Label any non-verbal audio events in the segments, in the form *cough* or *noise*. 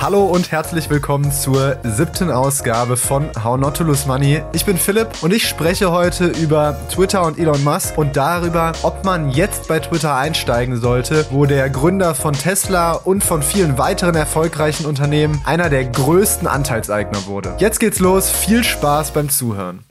Hallo und herzlich willkommen zur siebten Ausgabe von How Not to Lose Money. Ich bin Philipp und ich spreche heute über Twitter und Elon Musk und darüber, ob man jetzt bei Twitter einsteigen sollte, wo der Gründer von Tesla und von vielen weiteren erfolgreichen Unternehmen einer der größten Anteilseigner wurde. Jetzt geht's los, viel Spaß beim Zuhören.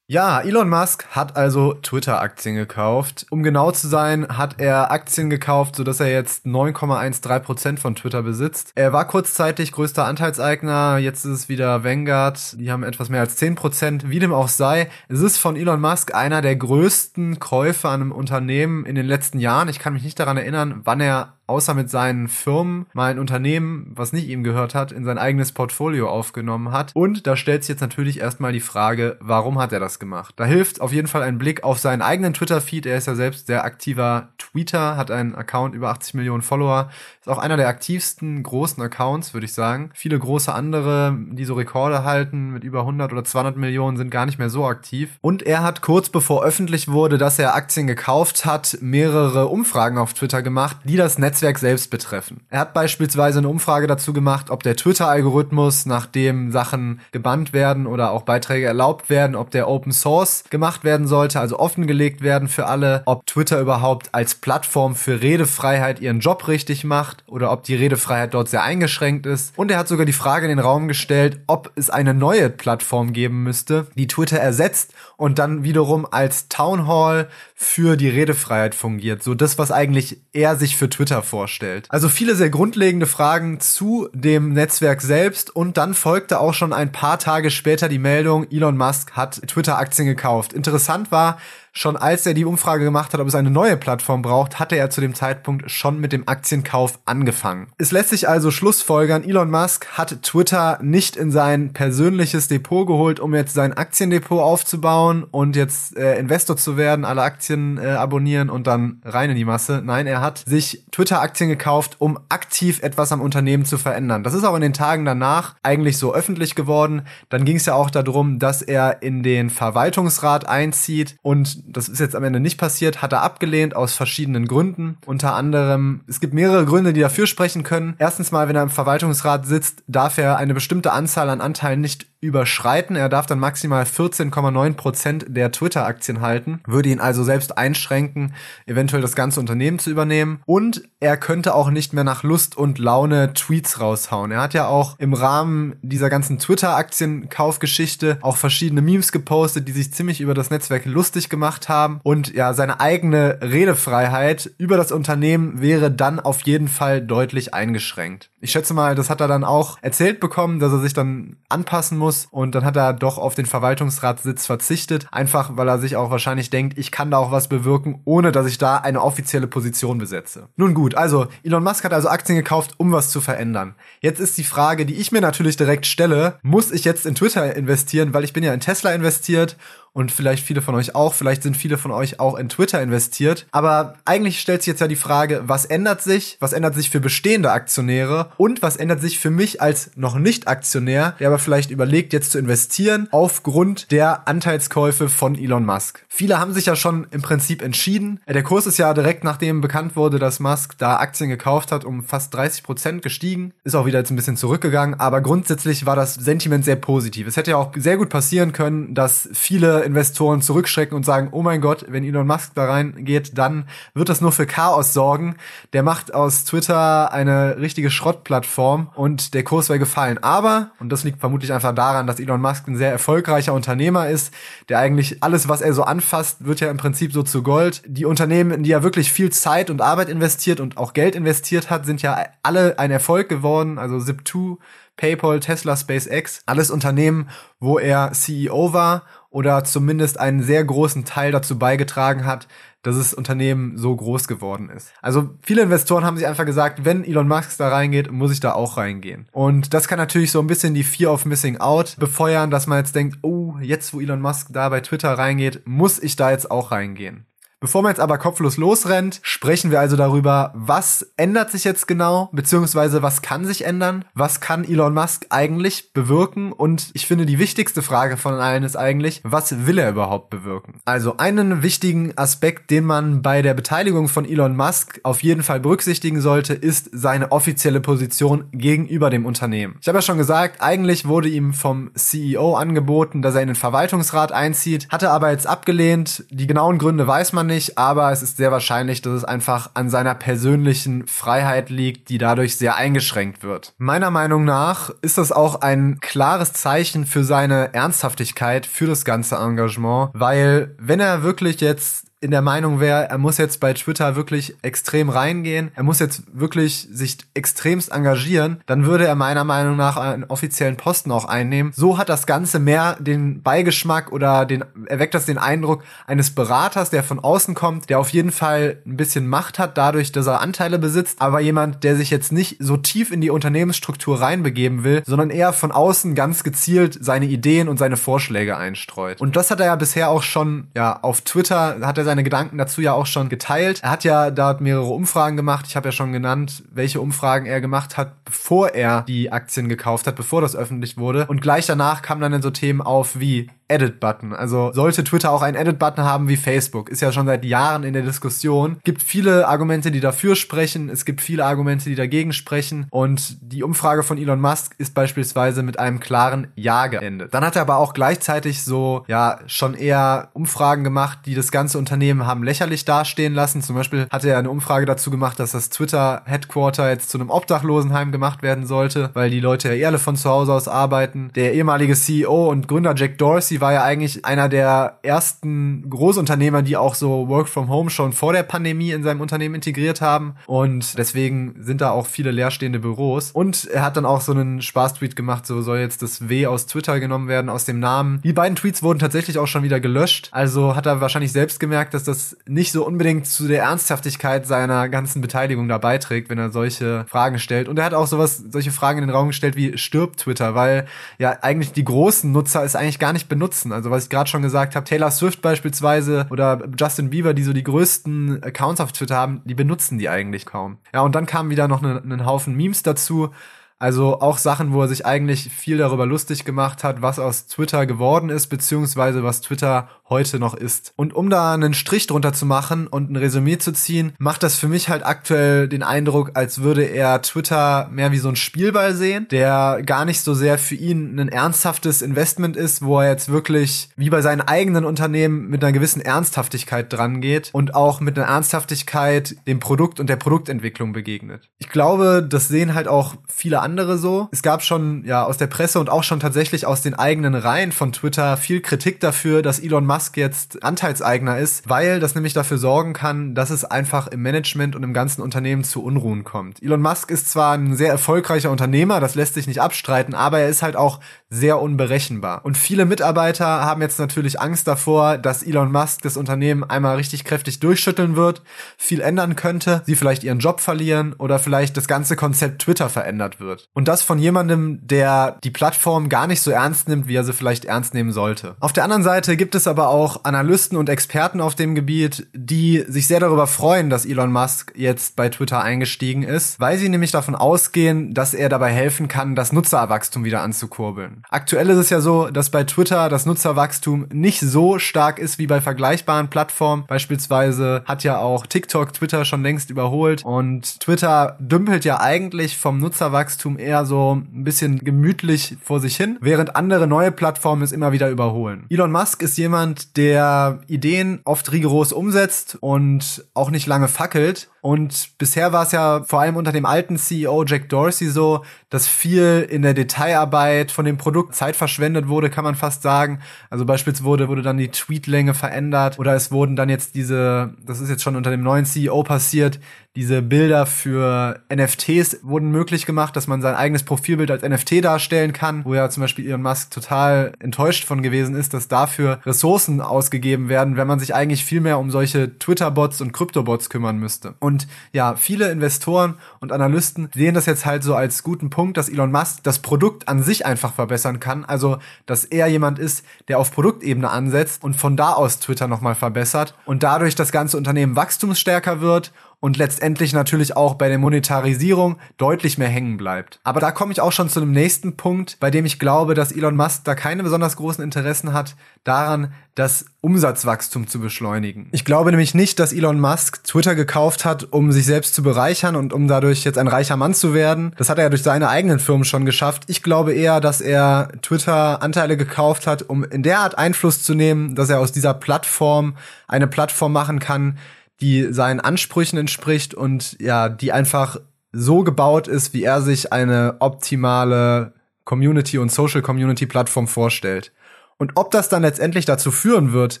Ja, Elon Musk hat also Twitter-Aktien gekauft. Um genau zu sein, hat er Aktien gekauft, sodass er jetzt 9,13% von Twitter besitzt. Er war kurzzeitig größter Anteilseigner, jetzt ist es wieder Vanguard. Die haben etwas mehr als 10%. Wie dem auch sei, es ist von Elon Musk einer der größten Käufe an einem Unternehmen in den letzten Jahren. Ich kann mich nicht daran erinnern, wann er außer mit seinen Firmen mal ein Unternehmen, was nicht ihm gehört hat, in sein eigenes Portfolio aufgenommen hat. Und da stellt sich jetzt natürlich erstmal die Frage, warum hat er das gemacht? Da hilft auf jeden Fall ein Blick auf seinen eigenen Twitter-Feed. Er ist ja selbst sehr aktiver Tweeter, hat einen Account über 80 Millionen Follower, ist auch einer der aktivsten großen Accounts, würde ich sagen. Viele große andere, die so Rekorde halten mit über 100 oder 200 Millionen, sind gar nicht mehr so aktiv. Und er hat kurz bevor öffentlich wurde, dass er Aktien gekauft hat, mehrere Umfragen auf Twitter gemacht, die das Netz Netzwerk selbst betreffen. Er hat beispielsweise eine Umfrage dazu gemacht, ob der Twitter-Algorithmus, nachdem Sachen gebannt werden oder auch Beiträge erlaubt werden, ob der Open Source gemacht werden sollte, also offengelegt werden für alle, ob Twitter überhaupt als Plattform für Redefreiheit ihren Job richtig macht oder ob die Redefreiheit dort sehr eingeschränkt ist. Und er hat sogar die Frage in den Raum gestellt, ob es eine neue Plattform geben müsste, die Twitter ersetzt und dann wiederum als Town Hall für die Redefreiheit fungiert. So das, was eigentlich er sich für Twitter vorstellt. Also viele sehr grundlegende Fragen zu dem Netzwerk selbst und dann folgte auch schon ein paar Tage später die Meldung, Elon Musk hat Twitter-Aktien gekauft. Interessant war, schon als er die Umfrage gemacht hat, ob es eine neue Plattform braucht, hatte er zu dem Zeitpunkt schon mit dem Aktienkauf angefangen. Es lässt sich also schlussfolgern, Elon Musk hat Twitter nicht in sein persönliches Depot geholt, um jetzt sein Aktiendepot aufzubauen und jetzt äh, Investor zu werden, alle Aktien äh, abonnieren und dann rein in die Masse. Nein, er hat sich Twitter-Aktien gekauft, um aktiv etwas am Unternehmen zu verändern. Das ist auch in den Tagen danach eigentlich so öffentlich geworden. Dann ging es ja auch darum, dass er in den Verwaltungsrat einzieht und das ist jetzt am Ende nicht passiert, hat er abgelehnt aus verschiedenen Gründen. Unter anderem, es gibt mehrere Gründe, die dafür sprechen können. Erstens mal, wenn er im Verwaltungsrat sitzt, darf er eine bestimmte Anzahl an Anteilen nicht überschreiten. Er darf dann maximal 14,9 Prozent der Twitter-Aktien halten, würde ihn also selbst einschränken, eventuell das ganze Unternehmen zu übernehmen. Und er könnte auch nicht mehr nach Lust und Laune Tweets raushauen. Er hat ja auch im Rahmen dieser ganzen Twitter-Aktienkaufgeschichte auch verschiedene Memes gepostet, die sich ziemlich über das Netzwerk lustig gemacht haben. Und ja, seine eigene Redefreiheit über das Unternehmen wäre dann auf jeden Fall deutlich eingeschränkt. Ich schätze mal, das hat er dann auch erzählt bekommen, dass er sich dann anpassen muss. Und dann hat er doch auf den Verwaltungsratssitz verzichtet, einfach weil er sich auch wahrscheinlich denkt, ich kann da auch was bewirken, ohne dass ich da eine offizielle Position besetze. Nun gut, also Elon Musk hat also Aktien gekauft, um was zu verändern. Jetzt ist die Frage, die ich mir natürlich direkt stelle, muss ich jetzt in Twitter investieren, weil ich bin ja in Tesla investiert und vielleicht viele von euch auch, vielleicht sind viele von euch auch in Twitter investiert. Aber eigentlich stellt sich jetzt ja die Frage, was ändert sich? Was ändert sich für bestehende Aktionäre? Und was ändert sich für mich als noch nicht Aktionär, der aber vielleicht überlegt, jetzt zu investieren aufgrund der Anteilskäufe von Elon Musk? Viele haben sich ja schon im Prinzip entschieden. Der Kurs ist ja direkt nachdem bekannt wurde, dass Musk da Aktien gekauft hat, um fast 30 Prozent gestiegen. Ist auch wieder jetzt ein bisschen zurückgegangen. Aber grundsätzlich war das Sentiment sehr positiv. Es hätte ja auch sehr gut passieren können, dass viele Investoren zurückschrecken und sagen, oh mein Gott, wenn Elon Musk da reingeht, dann wird das nur für Chaos sorgen. Der macht aus Twitter eine richtige Schrottplattform und der Kurs wäre gefallen. Aber, und das liegt vermutlich einfach daran, dass Elon Musk ein sehr erfolgreicher Unternehmer ist, der eigentlich alles, was er so anfasst, wird ja im Prinzip so zu Gold. Die Unternehmen, in die er wirklich viel Zeit und Arbeit investiert und auch Geld investiert hat, sind ja alle ein Erfolg geworden. Also Zip2, PayPal, Tesla, SpaceX, alles Unternehmen, wo er CEO war oder zumindest einen sehr großen Teil dazu beigetragen hat, dass das Unternehmen so groß geworden ist. Also viele Investoren haben sich einfach gesagt, wenn Elon Musk da reingeht, muss ich da auch reingehen. Und das kann natürlich so ein bisschen die Fear of Missing Out befeuern, dass man jetzt denkt, oh, jetzt wo Elon Musk da bei Twitter reingeht, muss ich da jetzt auch reingehen. Bevor man jetzt aber kopflos losrennt, sprechen wir also darüber, was ändert sich jetzt genau, beziehungsweise was kann sich ändern, was kann Elon Musk eigentlich bewirken und ich finde die wichtigste Frage von allen ist eigentlich, was will er überhaupt bewirken? Also einen wichtigen Aspekt, den man bei der Beteiligung von Elon Musk auf jeden Fall berücksichtigen sollte, ist seine offizielle Position gegenüber dem Unternehmen. Ich habe ja schon gesagt, eigentlich wurde ihm vom CEO angeboten, dass er in den Verwaltungsrat einzieht, hatte aber jetzt abgelehnt. Die genauen Gründe weiß man nicht, aber es ist sehr wahrscheinlich, dass es einfach an seiner persönlichen Freiheit liegt, die dadurch sehr eingeschränkt wird. Meiner Meinung nach ist das auch ein klares Zeichen für seine Ernsthaftigkeit für das ganze Engagement, weil wenn er wirklich jetzt in der Meinung wäre, er muss jetzt bei Twitter wirklich extrem reingehen, er muss jetzt wirklich sich extremst engagieren, dann würde er meiner Meinung nach einen offiziellen Posten auch einnehmen. So hat das Ganze mehr den Beigeschmack oder den, erweckt das den Eindruck eines Beraters, der von außen kommt, der auf jeden Fall ein bisschen Macht hat, dadurch, dass er Anteile besitzt, aber jemand, der sich jetzt nicht so tief in die Unternehmensstruktur reinbegeben will, sondern eher von außen ganz gezielt seine Ideen und seine Vorschläge einstreut. Und das hat er ja bisher auch schon, ja, auf Twitter hat er seine Gedanken dazu ja auch schon geteilt. Er hat ja dort mehrere Umfragen gemacht. Ich habe ja schon genannt, welche Umfragen er gemacht hat, bevor er die Aktien gekauft hat, bevor das öffentlich wurde. Und gleich danach kamen dann so Themen auf wie Edit-Button. Also sollte Twitter auch einen Edit-Button haben wie Facebook? Ist ja schon seit Jahren in der Diskussion. Gibt viele Argumente, die dafür sprechen. Es gibt viele Argumente, die dagegen sprechen. Und die Umfrage von Elon Musk ist beispielsweise mit einem klaren Ja geendet. Dann hat er aber auch gleichzeitig so, ja, schon eher Umfragen gemacht, die das ganze Unternehmen haben lächerlich dastehen lassen. Zum Beispiel hat er eine Umfrage dazu gemacht, dass das Twitter-Headquarter jetzt zu einem Obdachlosenheim gemacht werden sollte, weil die Leute ja eh alle von zu Hause aus arbeiten. Der ehemalige CEO und Gründer Jack Dorsey Dorsey war ja eigentlich einer der ersten Großunternehmer, die auch so Work from Home schon vor der Pandemie in seinem Unternehmen integriert haben. Und deswegen sind da auch viele leerstehende Büros. Und er hat dann auch so einen Spaß-Tweet gemacht, so soll jetzt das W aus Twitter genommen werden, aus dem Namen. Die beiden Tweets wurden tatsächlich auch schon wieder gelöscht. Also hat er wahrscheinlich selbst gemerkt, dass das nicht so unbedingt zu der Ernsthaftigkeit seiner ganzen Beteiligung da beiträgt, wenn er solche Fragen stellt. Und er hat auch sowas, solche Fragen in den Raum gestellt wie stirbt Twitter, weil ja eigentlich die großen Nutzer es eigentlich gar nicht benutzt nutzen. Also was ich gerade schon gesagt habe, Taylor Swift beispielsweise oder Justin Bieber, die so die größten Accounts auf Twitter haben, die benutzen die eigentlich kaum. Ja, und dann kam wieder noch ein ne, ne Haufen Memes dazu. Also auch Sachen, wo er sich eigentlich viel darüber lustig gemacht hat, was aus Twitter geworden ist, beziehungsweise was Twitter heute noch ist. Und um da einen Strich drunter zu machen und ein Resümee zu ziehen, macht das für mich halt aktuell den Eindruck, als würde er Twitter mehr wie so ein Spielball sehen, der gar nicht so sehr für ihn ein ernsthaftes Investment ist, wo er jetzt wirklich wie bei seinen eigenen Unternehmen mit einer gewissen Ernsthaftigkeit dran geht und auch mit einer Ernsthaftigkeit dem Produkt und der Produktentwicklung begegnet. Ich glaube, das sehen halt auch viele andere so. Es gab schon ja aus der Presse und auch schon tatsächlich aus den eigenen Reihen von Twitter viel Kritik dafür, dass Elon Musk jetzt Anteilseigner ist, weil das nämlich dafür sorgen kann, dass es einfach im Management und im ganzen Unternehmen zu Unruhen kommt. Elon Musk ist zwar ein sehr erfolgreicher Unternehmer, das lässt sich nicht abstreiten, aber er ist halt auch sehr unberechenbar. Und viele Mitarbeiter haben jetzt natürlich Angst davor, dass Elon Musk das Unternehmen einmal richtig kräftig durchschütteln wird, viel ändern könnte, sie vielleicht ihren Job verlieren oder vielleicht das ganze Konzept Twitter verändert wird. Und das von jemandem, der die Plattform gar nicht so ernst nimmt, wie er sie vielleicht ernst nehmen sollte. Auf der anderen Seite gibt es aber auch Analysten und Experten auf dem Gebiet, die sich sehr darüber freuen, dass Elon Musk jetzt bei Twitter eingestiegen ist, weil sie nämlich davon ausgehen, dass er dabei helfen kann, das Nutzerwachstum wieder anzukurbeln. Aktuell ist es ja so, dass bei Twitter das Nutzerwachstum nicht so stark ist wie bei vergleichbaren Plattformen. Beispielsweise hat ja auch TikTok Twitter schon längst überholt und Twitter dümpelt ja eigentlich vom Nutzerwachstum Wachstum eher so ein bisschen gemütlich vor sich hin, während andere neue Plattformen es immer wieder überholen. Elon Musk ist jemand, der Ideen oft rigoros umsetzt und auch nicht lange fackelt. Und bisher war es ja vor allem unter dem alten CEO Jack Dorsey so, dass viel in der Detailarbeit von dem Produkt Zeit verschwendet wurde, kann man fast sagen. Also beispielsweise wurde, wurde dann die Tweetlänge verändert oder es wurden dann jetzt diese, das ist jetzt schon unter dem neuen CEO passiert, diese Bilder für NFTs wurden möglich gemacht, dass man sein eigenes Profilbild als NFT darstellen kann, wo ja zum Beispiel Elon Musk total enttäuscht von gewesen ist, dass dafür Ressourcen ausgegeben werden, wenn man sich eigentlich viel mehr um solche Twitter-Bots und Krypto-Bots kümmern müsste. Und Und ja, viele Investoren und Analysten sehen das jetzt halt so als guten Punkt, dass Elon Musk das Produkt an sich einfach verbessern kann. Also, dass er jemand ist, der auf Produktebene ansetzt und von da aus Twitter nochmal verbessert und dadurch das ganze Unternehmen wachstumsstärker wird und letztendlich natürlich auch bei der Monetarisierung deutlich mehr hängen bleibt. Aber da komme ich auch schon zu einem nächsten Punkt, bei dem ich glaube, dass Elon Musk da keine besonders großen Interessen hat, daran, das Umsatzwachstum zu beschleunigen. Ich glaube nämlich nicht, dass Elon Musk Twitter gekauft hat, um sich selbst zu bereichern und um dadurch jetzt ein reicher Mann zu werden. Das hat er ja durch seine eigenen Firmen schon geschafft. Ich glaube eher, dass er Twitter Anteile gekauft hat, um in der Art Einfluss zu nehmen, dass er aus dieser Plattform eine Plattform machen kann, die seinen Ansprüchen entspricht und ja, die einfach so gebaut ist, wie er sich eine optimale Community und Social Community Plattform vorstellt. Und ob das dann letztendlich dazu führen wird,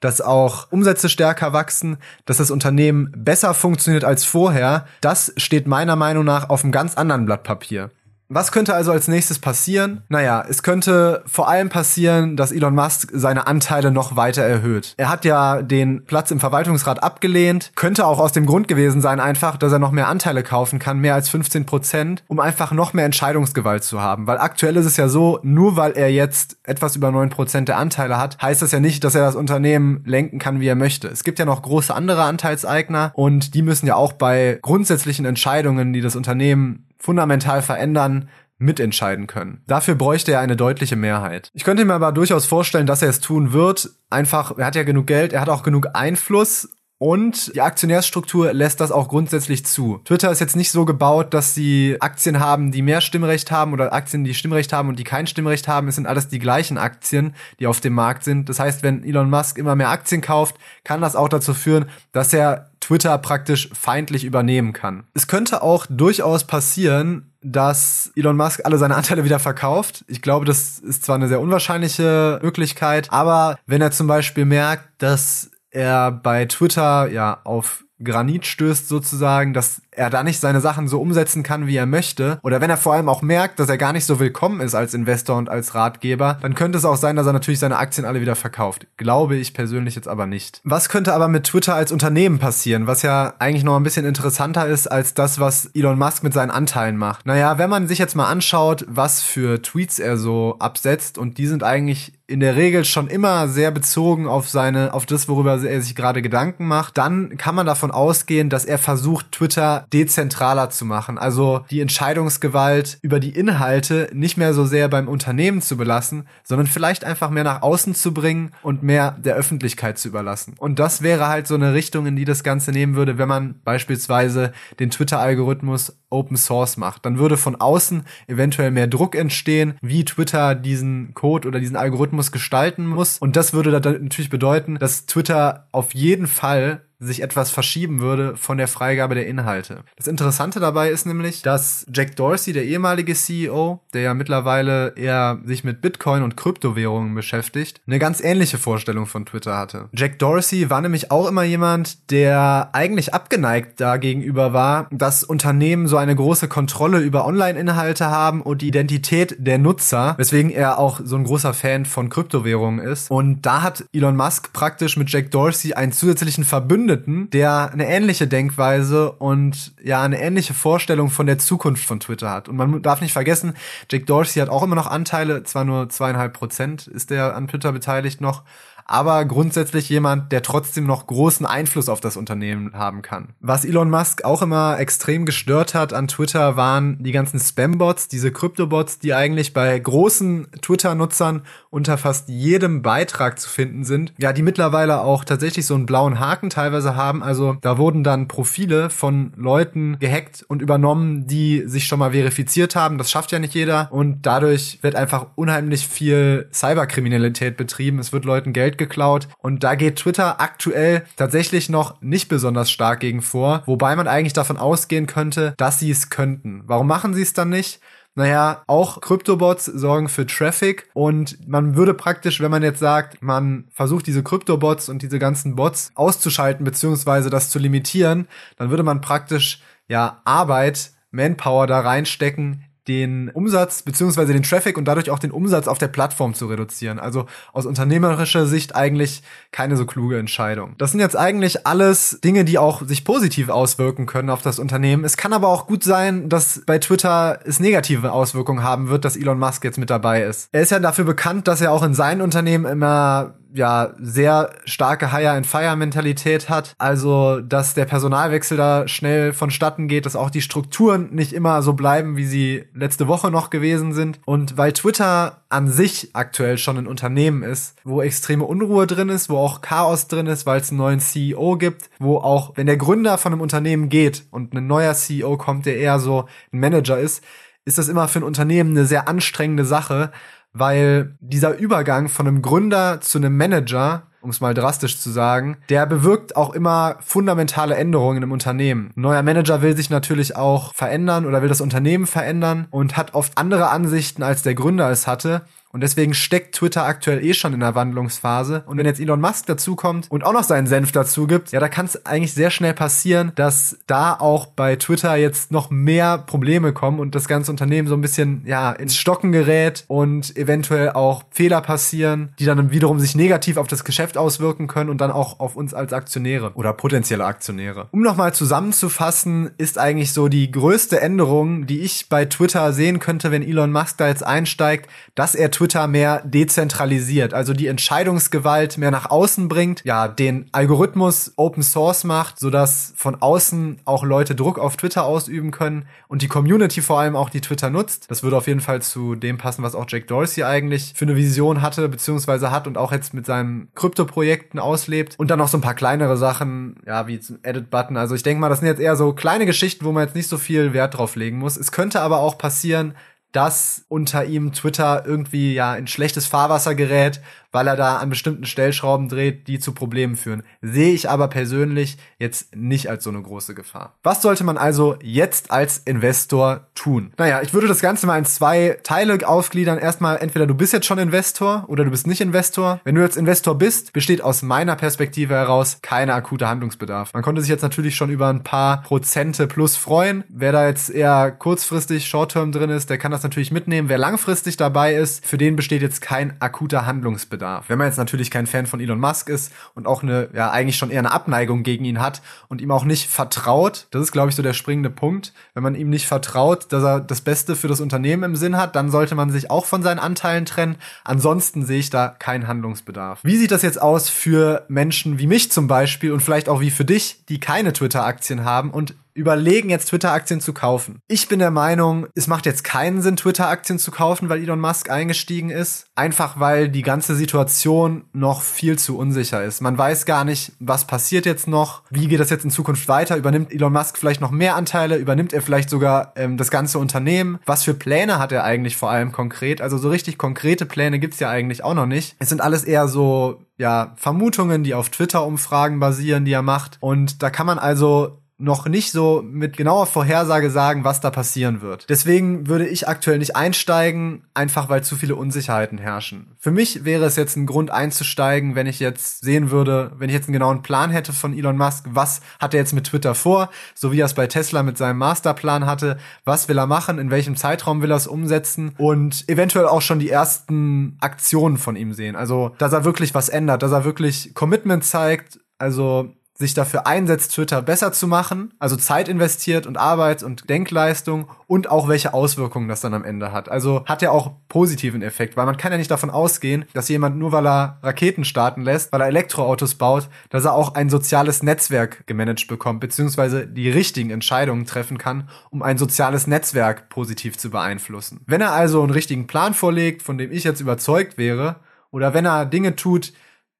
dass auch Umsätze stärker wachsen, dass das Unternehmen besser funktioniert als vorher, das steht meiner Meinung nach auf einem ganz anderen Blatt Papier. Was könnte also als nächstes passieren? Naja, es könnte vor allem passieren, dass Elon Musk seine Anteile noch weiter erhöht. Er hat ja den Platz im Verwaltungsrat abgelehnt. Könnte auch aus dem Grund gewesen sein, einfach, dass er noch mehr Anteile kaufen kann, mehr als 15 Prozent, um einfach noch mehr Entscheidungsgewalt zu haben. Weil aktuell ist es ja so, nur weil er jetzt etwas über 9 Prozent der Anteile hat, heißt das ja nicht, dass er das Unternehmen lenken kann, wie er möchte. Es gibt ja noch große andere Anteilseigner und die müssen ja auch bei grundsätzlichen Entscheidungen, die das Unternehmen fundamental verändern, mitentscheiden können. Dafür bräuchte er eine deutliche Mehrheit. Ich könnte mir aber durchaus vorstellen, dass er es tun wird. Einfach, er hat ja genug Geld, er hat auch genug Einfluss und die Aktionärsstruktur lässt das auch grundsätzlich zu. Twitter ist jetzt nicht so gebaut, dass sie Aktien haben, die mehr Stimmrecht haben oder Aktien, die Stimmrecht haben und die kein Stimmrecht haben. Es sind alles die gleichen Aktien, die auf dem Markt sind. Das heißt, wenn Elon Musk immer mehr Aktien kauft, kann das auch dazu führen, dass er Twitter praktisch feindlich übernehmen kann. Es könnte auch durchaus passieren, dass Elon Musk alle seine Anteile wieder verkauft. Ich glaube, das ist zwar eine sehr unwahrscheinliche Möglichkeit, aber wenn er zum Beispiel merkt, dass er bei Twitter ja auf Granit stößt sozusagen, dass er da nicht seine Sachen so umsetzen kann, wie er möchte, oder wenn er vor allem auch merkt, dass er gar nicht so willkommen ist als Investor und als Ratgeber, dann könnte es auch sein, dass er natürlich seine Aktien alle wieder verkauft. Glaube ich persönlich jetzt aber nicht. Was könnte aber mit Twitter als Unternehmen passieren, was ja eigentlich noch ein bisschen interessanter ist als das, was Elon Musk mit seinen Anteilen macht? Naja, wenn man sich jetzt mal anschaut, was für Tweets er so absetzt, und die sind eigentlich in der Regel schon immer sehr bezogen auf seine, auf das, worüber er sich gerade Gedanken macht, dann kann man davon ausgehen, dass er versucht, Twitter dezentraler zu machen. Also die Entscheidungsgewalt über die Inhalte nicht mehr so sehr beim Unternehmen zu belassen, sondern vielleicht einfach mehr nach außen zu bringen und mehr der Öffentlichkeit zu überlassen. Und das wäre halt so eine Richtung, in die das Ganze nehmen würde, wenn man beispielsweise den Twitter-Algorithmus Open Source macht. Dann würde von außen eventuell mehr Druck entstehen, wie Twitter diesen Code oder diesen Algorithmus gestalten muss. Und das würde dann natürlich bedeuten, dass Twitter auf jeden Fall sich etwas verschieben würde von der Freigabe der Inhalte. Das Interessante dabei ist nämlich, dass Jack Dorsey, der ehemalige CEO, der ja mittlerweile eher sich mit Bitcoin und Kryptowährungen beschäftigt, eine ganz ähnliche Vorstellung von Twitter hatte. Jack Dorsey war nämlich auch immer jemand, der eigentlich abgeneigt dagegenüber war, dass Unternehmen so eine große Kontrolle über Online-Inhalte haben und die Identität der Nutzer, weswegen er auch so ein großer Fan von Kryptowährungen ist. Und da hat Elon Musk praktisch mit Jack Dorsey einen zusätzlichen Verbündeten Verbündeten, der eine ähnliche Denkweise und ja eine ähnliche Vorstellung von der Zukunft von Twitter hat. Und man darf nicht vergessen, Jake Dorsey hat auch immer noch Anteile, zwar nur zweieinhalb Prozent ist er an Twitter beteiligt noch, aber grundsätzlich jemand, der trotzdem noch großen Einfluss auf das Unternehmen haben kann. Was Elon Musk auch immer extrem gestört hat an Twitter waren die ganzen Spam-Bots, diese Krypto-Bots, die eigentlich bei großen Twitter-Nutzern unter fast jedem Beitrag zu finden sind. Ja, die mittlerweile auch tatsächlich so einen blauen Haken teilweise haben. Also da wurden dann Profile von Leuten gehackt und übernommen, die sich schon mal verifiziert haben. Das schafft ja nicht jeder. Und dadurch wird einfach unheimlich viel Cyberkriminalität betrieben. Es wird Leuten Geklaut. Und da geht Twitter aktuell tatsächlich noch nicht besonders stark gegen vor, wobei man eigentlich davon ausgehen könnte, dass sie es könnten. Warum machen sie es dann nicht? Naja, auch Kryptobots sorgen für Traffic und man würde praktisch, wenn man jetzt sagt, man versucht diese Kryptobots und diese ganzen Bots auszuschalten beziehungsweise das zu limitieren, dann würde man praktisch ja Arbeit, Manpower da reinstecken den Umsatz beziehungsweise den Traffic und dadurch auch den Umsatz auf der Plattform zu reduzieren. Also aus unternehmerischer Sicht eigentlich keine so kluge Entscheidung. Das sind jetzt eigentlich alles Dinge, die auch sich positiv auswirken können auf das Unternehmen. Es kann aber auch gut sein, dass bei Twitter es negative Auswirkungen haben wird, dass Elon Musk jetzt mit dabei ist. Er ist ja dafür bekannt, dass er auch in seinen Unternehmen immer ja sehr starke Hire-and-Fire-Mentalität hat. Also, dass der Personalwechsel da schnell vonstatten geht, dass auch die Strukturen nicht immer so bleiben, wie sie letzte Woche noch gewesen sind. Und weil Twitter an sich aktuell schon ein Unternehmen ist, wo extreme Unruhe drin ist, wo auch Chaos drin ist, weil es einen neuen CEO gibt, wo auch, wenn der Gründer von einem Unternehmen geht und ein neuer CEO kommt, der eher so ein Manager ist, ist das immer für ein Unternehmen eine sehr anstrengende Sache, weil dieser Übergang von einem Gründer zu einem Manager um es mal drastisch zu sagen, der bewirkt auch immer fundamentale Änderungen im Unternehmen. Ein neuer Manager will sich natürlich auch verändern oder will das Unternehmen verändern und hat oft andere Ansichten, als der Gründer es hatte. Und deswegen steckt Twitter aktuell eh schon in der Wandlungsphase. Und wenn jetzt Elon Musk dazukommt und auch noch seinen Senf dazu gibt, ja, da kann es eigentlich sehr schnell passieren, dass da auch bei Twitter jetzt noch mehr Probleme kommen und das ganze Unternehmen so ein bisschen, ja, ins Stocken gerät und eventuell auch Fehler passieren, die dann wiederum sich negativ auf das Geschäft auswirken können und dann auch auf uns als Aktionäre oder potenzielle Aktionäre. Um nochmal zusammenzufassen, ist eigentlich so die größte Änderung, die ich bei Twitter sehen könnte, wenn Elon Musk da jetzt einsteigt, dass er Twitter Twitter mehr dezentralisiert, also die Entscheidungsgewalt mehr nach außen bringt, ja, den Algorithmus Open Source macht, sodass von außen auch Leute Druck auf Twitter ausüben können und die Community vor allem auch die Twitter nutzt. Das würde auf jeden Fall zu dem passen, was auch Jack Dorsey eigentlich für eine Vision hatte, beziehungsweise hat und auch jetzt mit seinen Krypto-Projekten auslebt. Und dann noch so ein paar kleinere Sachen, ja, wie zum Edit-Button. Also ich denke mal, das sind jetzt eher so kleine Geschichten, wo man jetzt nicht so viel Wert drauf legen muss. Es könnte aber auch passieren, dass unter ihm Twitter irgendwie ja in schlechtes Fahrwasser gerät, weil er da an bestimmten Stellschrauben dreht, die zu Problemen führen. Sehe ich aber persönlich jetzt nicht als so eine große Gefahr. Was sollte man also jetzt als Investor tun? Naja, ich würde das Ganze mal in zwei Teile aufgliedern. Erstmal, entweder du bist jetzt schon Investor oder du bist nicht Investor. Wenn du jetzt Investor bist, besteht aus meiner Perspektive heraus keine akute Handlungsbedarf. Man konnte sich jetzt natürlich schon über ein paar Prozente plus freuen. Wer da jetzt eher kurzfristig Short-Term drin ist, der kann das natürlich mitnehmen. Wer langfristig dabei ist, für den besteht jetzt kein akuter Handlungsbedarf darf. Wenn man jetzt natürlich kein Fan von Elon Musk ist und auch eine, ja, eigentlich schon eher eine Abneigung gegen ihn hat und ihm auch nicht vertraut, das ist, glaube ich, so der springende Punkt. Wenn man ihm nicht vertraut, dass er das Beste für das Unternehmen im Sinn hat, dann sollte man sich auch von seinen Anteilen trennen. Ansonsten sehe ich da keinen Handlungsbedarf. Wie sieht das jetzt aus für Menschen wie mich zum Beispiel und vielleicht auch wie für dich, die keine Twitter-Aktien haben und überlegen, jetzt Twitter-Aktien zu kaufen. Ich bin der Meinung, es macht jetzt keinen Sinn, Twitter-Aktien zu kaufen, weil Elon Musk eingestiegen ist. Einfach weil die ganze Situation noch viel zu unsicher ist. Man weiß gar nicht, was passiert jetzt noch, wie geht das jetzt in Zukunft weiter, übernimmt Elon Musk vielleicht noch mehr Anteile, übernimmt er vielleicht sogar ähm, das ganze Unternehmen. Was für Pläne hat er eigentlich vor allem konkret? Also so richtig konkrete Pläne gibt's ja eigentlich auch noch nicht. Es sind alles eher so ja, Vermutungen, die auf Twitter-Umfragen basieren, die er macht. Und da kann man also noch nicht so mit genauer Vorhersage sagen, was da passieren wird. Deswegen würde ich aktuell nicht einsteigen, einfach weil zu viele Unsicherheiten herrschen. Für mich wäre es jetzt ein Grund einzusteigen, wenn ich jetzt sehen würde, wenn ich jetzt einen genauen Plan hätte von Elon Musk, was hat er jetzt mit Twitter vor, so wie er es bei Tesla mit seinem Masterplan hatte, was will er machen, in welchem Zeitraum will er es umsetzen und eventuell auch schon die ersten Aktionen von ihm sehen. Also, dass er wirklich was ändert, dass er wirklich Commitment zeigt, also sich dafür einsetzt, Twitter besser zu machen, also Zeit investiert und Arbeit und Denkleistung und auch welche Auswirkungen das dann am Ende hat. Also hat er auch positiven Effekt, weil man kann ja nicht davon ausgehen, dass jemand nur weil er Raketen starten lässt, weil er Elektroautos baut, dass er auch ein soziales Netzwerk gemanagt bekommt, beziehungsweise die richtigen Entscheidungen treffen kann, um ein soziales Netzwerk positiv zu beeinflussen. Wenn er also einen richtigen Plan vorlegt, von dem ich jetzt überzeugt wäre, oder wenn er Dinge tut,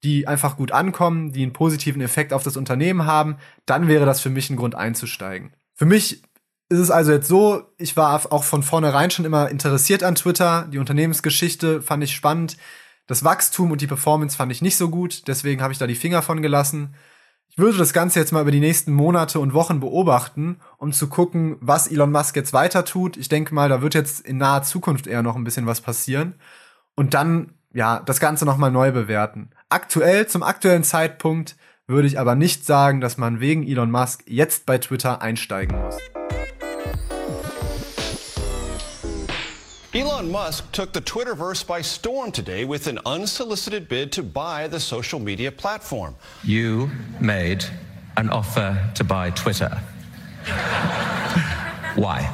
die einfach gut ankommen, die einen positiven Effekt auf das Unternehmen haben, dann wäre das für mich ein Grund einzusteigen. Für mich ist es also jetzt so, ich war auch von vornherein schon immer interessiert an Twitter. Die Unternehmensgeschichte fand ich spannend. Das Wachstum und die Performance fand ich nicht so gut, deswegen habe ich da die Finger von gelassen. Ich würde das Ganze jetzt mal über die nächsten Monate und Wochen beobachten, um zu gucken, was Elon Musk jetzt weiter tut. Ich denke mal, da wird jetzt in naher Zukunft eher noch ein bisschen was passieren. Und dann ja, das Ganze nochmal neu bewerten. Aktuell, zum aktuellen Zeitpunkt, würde ich aber nicht sagen, dass man wegen Elon Musk jetzt bei Twitter einsteigen muss. Elon Musk took the Twitterverse by storm today with an unsolicited bid to buy the social media platform. You made an offer to buy Twitter. *laughs* Why?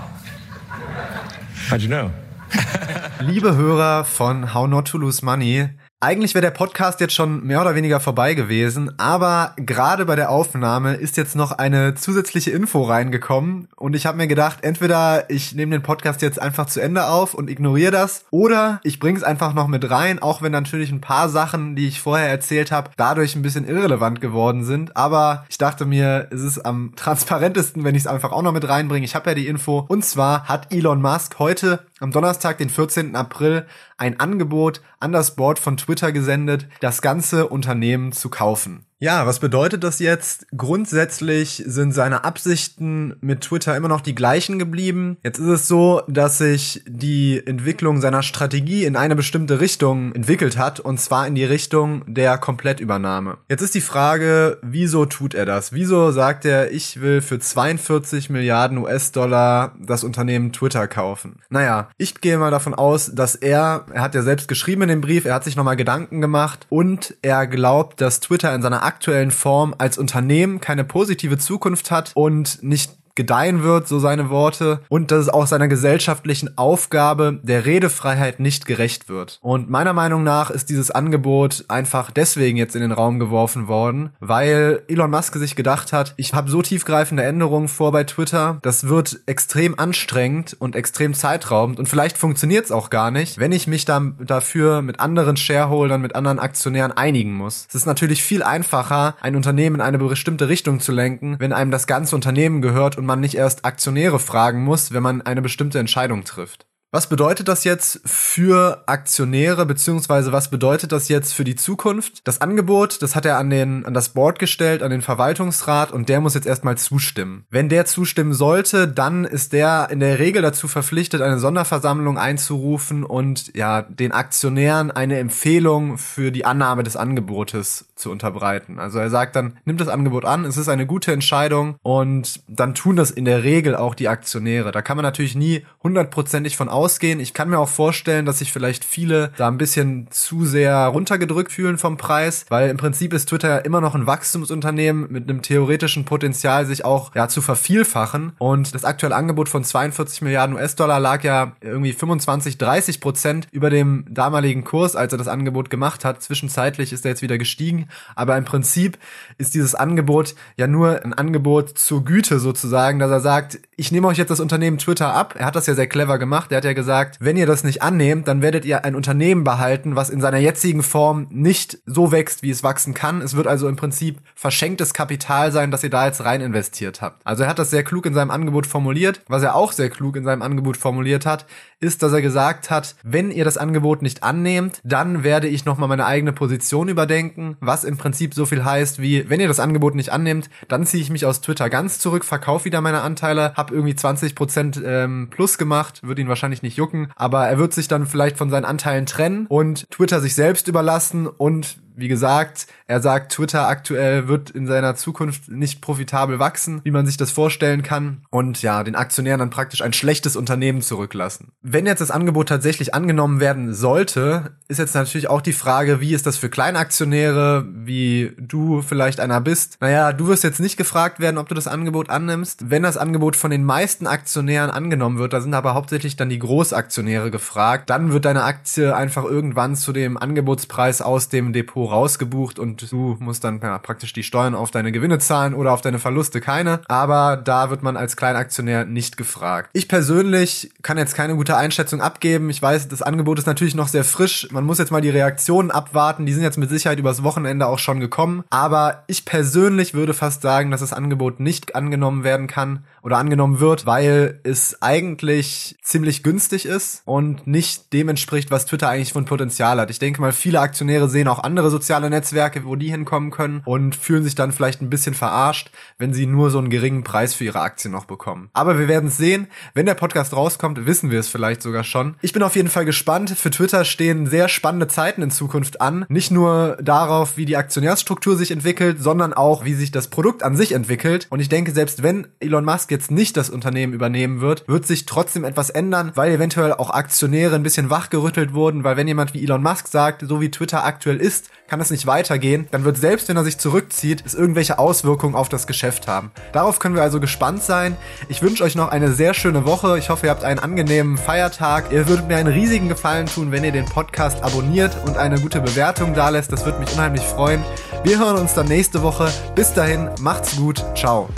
How'd you know? *laughs* Liebe Hörer von How Not to Lose Money, eigentlich wäre der Podcast jetzt schon mehr oder weniger vorbei gewesen, aber gerade bei der Aufnahme ist jetzt noch eine zusätzliche Info reingekommen und ich habe mir gedacht, entweder ich nehme den Podcast jetzt einfach zu Ende auf und ignoriere das oder ich bringe es einfach noch mit rein, auch wenn natürlich ein paar Sachen, die ich vorher erzählt habe, dadurch ein bisschen irrelevant geworden sind, aber ich dachte mir, es ist am transparentesten, wenn ich es einfach auch noch mit reinbringe. Ich habe ja die Info und zwar hat Elon Musk heute am Donnerstag, den 14. April, ein Angebot an das Board von Twitter gesendet, das ganze Unternehmen zu kaufen. Ja, was bedeutet das jetzt? Grundsätzlich sind seine Absichten mit Twitter immer noch die gleichen geblieben. Jetzt ist es so, dass sich die Entwicklung seiner Strategie in eine bestimmte Richtung entwickelt hat, und zwar in die Richtung der Komplettübernahme. Jetzt ist die Frage, wieso tut er das? Wieso sagt er, ich will für 42 Milliarden US-Dollar das Unternehmen Twitter kaufen? Naja, ich gehe mal davon aus, dass er, er hat ja selbst geschrieben in dem Brief, er hat sich nochmal Gedanken gemacht und er glaubt, dass Twitter in seiner aktuellen Form als Unternehmen keine positive Zukunft hat und nicht gedeihen wird, so seine Worte, und dass es auch seiner gesellschaftlichen Aufgabe der Redefreiheit nicht gerecht wird. Und meiner Meinung nach ist dieses Angebot einfach deswegen jetzt in den Raum geworfen worden, weil Elon Musk sich gedacht hat, ich habe so tiefgreifende Änderungen vor bei Twitter, das wird extrem anstrengend und extrem zeitraubend und vielleicht funktioniert es auch gar nicht, wenn ich mich dann dafür mit anderen Shareholdern, mit anderen Aktionären einigen muss. Es ist natürlich viel einfacher, ein Unternehmen in eine bestimmte Richtung zu lenken, wenn einem das ganze Unternehmen gehört und man nicht erst Aktionäre fragen muss, wenn man eine bestimmte Entscheidung trifft. Was bedeutet das jetzt für Aktionäre, beziehungsweise was bedeutet das jetzt für die Zukunft? Das Angebot, das hat er an, den, an das Board gestellt, an den Verwaltungsrat und der muss jetzt erstmal zustimmen. Wenn der zustimmen sollte, dann ist der in der Regel dazu verpflichtet, eine Sonderversammlung einzurufen und ja, den Aktionären eine Empfehlung für die Annahme des Angebotes zu unterbreiten. Also er sagt dann, nimmt das Angebot an, es ist eine gute Entscheidung und dann tun das in der Regel auch die Aktionäre. Da kann man natürlich nie hundertprozentig von ausgehen. Ich kann mir auch vorstellen, dass sich vielleicht viele da ein bisschen zu sehr runtergedrückt fühlen vom Preis, weil im Prinzip ist Twitter ja immer noch ein Wachstumsunternehmen mit einem theoretischen Potenzial, sich auch ja zu vervielfachen. Und das aktuelle Angebot von 42 Milliarden US-Dollar lag ja irgendwie 25, 30 Prozent über dem damaligen Kurs, als er das Angebot gemacht hat. Zwischenzeitlich ist er jetzt wieder gestiegen. Aber im Prinzip ist dieses Angebot ja nur ein Angebot zur Güte sozusagen, dass er sagt, ich nehme euch jetzt das Unternehmen Twitter ab. Er hat das ja sehr clever gemacht. Er hat ja ja gesagt, wenn ihr das nicht annehmt, dann werdet ihr ein Unternehmen behalten, was in seiner jetzigen Form nicht so wächst, wie es wachsen kann. Es wird also im Prinzip verschenktes Kapital sein, das ihr da jetzt rein investiert habt. Also er hat das sehr klug in seinem Angebot formuliert. Was er auch sehr klug in seinem Angebot formuliert hat, ist, dass er gesagt hat, wenn ihr das Angebot nicht annehmt, dann werde ich nochmal meine eigene Position überdenken, was im Prinzip so viel heißt wie, wenn ihr das Angebot nicht annehmt, dann ziehe ich mich aus Twitter ganz zurück, verkaufe wieder meine Anteile, habe irgendwie 20% ähm, plus gemacht, würde ihn wahrscheinlich nicht jucken, aber er wird sich dann vielleicht von seinen Anteilen trennen und Twitter sich selbst überlassen und wie gesagt, er sagt, Twitter aktuell wird in seiner Zukunft nicht profitabel wachsen, wie man sich das vorstellen kann. Und ja, den Aktionären dann praktisch ein schlechtes Unternehmen zurücklassen. Wenn jetzt das Angebot tatsächlich angenommen werden sollte, ist jetzt natürlich auch die Frage, wie ist das für Kleinaktionäre, wie du vielleicht einer bist. Naja, du wirst jetzt nicht gefragt werden, ob du das Angebot annimmst. Wenn das Angebot von den meisten Aktionären angenommen wird, da sind aber hauptsächlich dann die Großaktionäre gefragt, dann wird deine Aktie einfach irgendwann zu dem Angebotspreis aus dem Depot Depot rausgebucht und du musst dann ja, praktisch die Steuern auf deine Gewinne zahlen oder auf deine Verluste keine. Aber da wird man als Kleinaktionär nicht gefragt. Ich persönlich kann jetzt keine gute Einschätzung abgeben. Ich weiß, das Angebot ist natürlich noch sehr frisch. Man muss jetzt mal die Reaktionen abwarten. Die sind jetzt mit Sicherheit übers Wochenende auch schon gekommen. Aber ich persönlich würde fast sagen, dass das Angebot nicht angenommen werden kann oder angenommen wird, weil es eigentlich ziemlich günstig ist und nicht dem entspricht, was Twitter eigentlich von Potenzial hat. Ich denke mal, viele Aktionäre sehen auch andere soziale Netzwerke, wo die hinkommen können und fühlen sich dann vielleicht ein bisschen verarscht, wenn sie nur so einen geringen Preis für ihre Aktien noch bekommen. Aber wir werden es sehen. Wenn der Podcast rauskommt, wissen wir es vielleicht sogar schon. Ich bin auf jeden Fall gespannt. Für Twitter stehen sehr spannende Zeiten in Zukunft an. Nicht nur darauf, wie die Aktionärsstruktur sich entwickelt, sondern auch, wie sich das Produkt an sich entwickelt. Und ich denke, selbst wenn Elon Musk jetzt nicht das Unternehmen übernehmen wird, wird sich trotzdem etwas ändern, weil eventuell auch Aktionäre ein bisschen wachgerüttelt wurden, weil wenn jemand wie Elon Musk sagt, so wie Twitter aktuell ist, kann es nicht weitergehen, dann wird selbst wenn er sich zurückzieht, es irgendwelche Auswirkungen auf das Geschäft haben. Darauf können wir also gespannt sein. Ich wünsche euch noch eine sehr schöne Woche. Ich hoffe, ihr habt einen angenehmen Feiertag. Ihr würdet mir einen riesigen Gefallen tun, wenn ihr den Podcast abonniert und eine gute Bewertung da lässt. Das würde mich unheimlich freuen. Wir hören uns dann nächste Woche. Bis dahin, macht's gut. Ciao.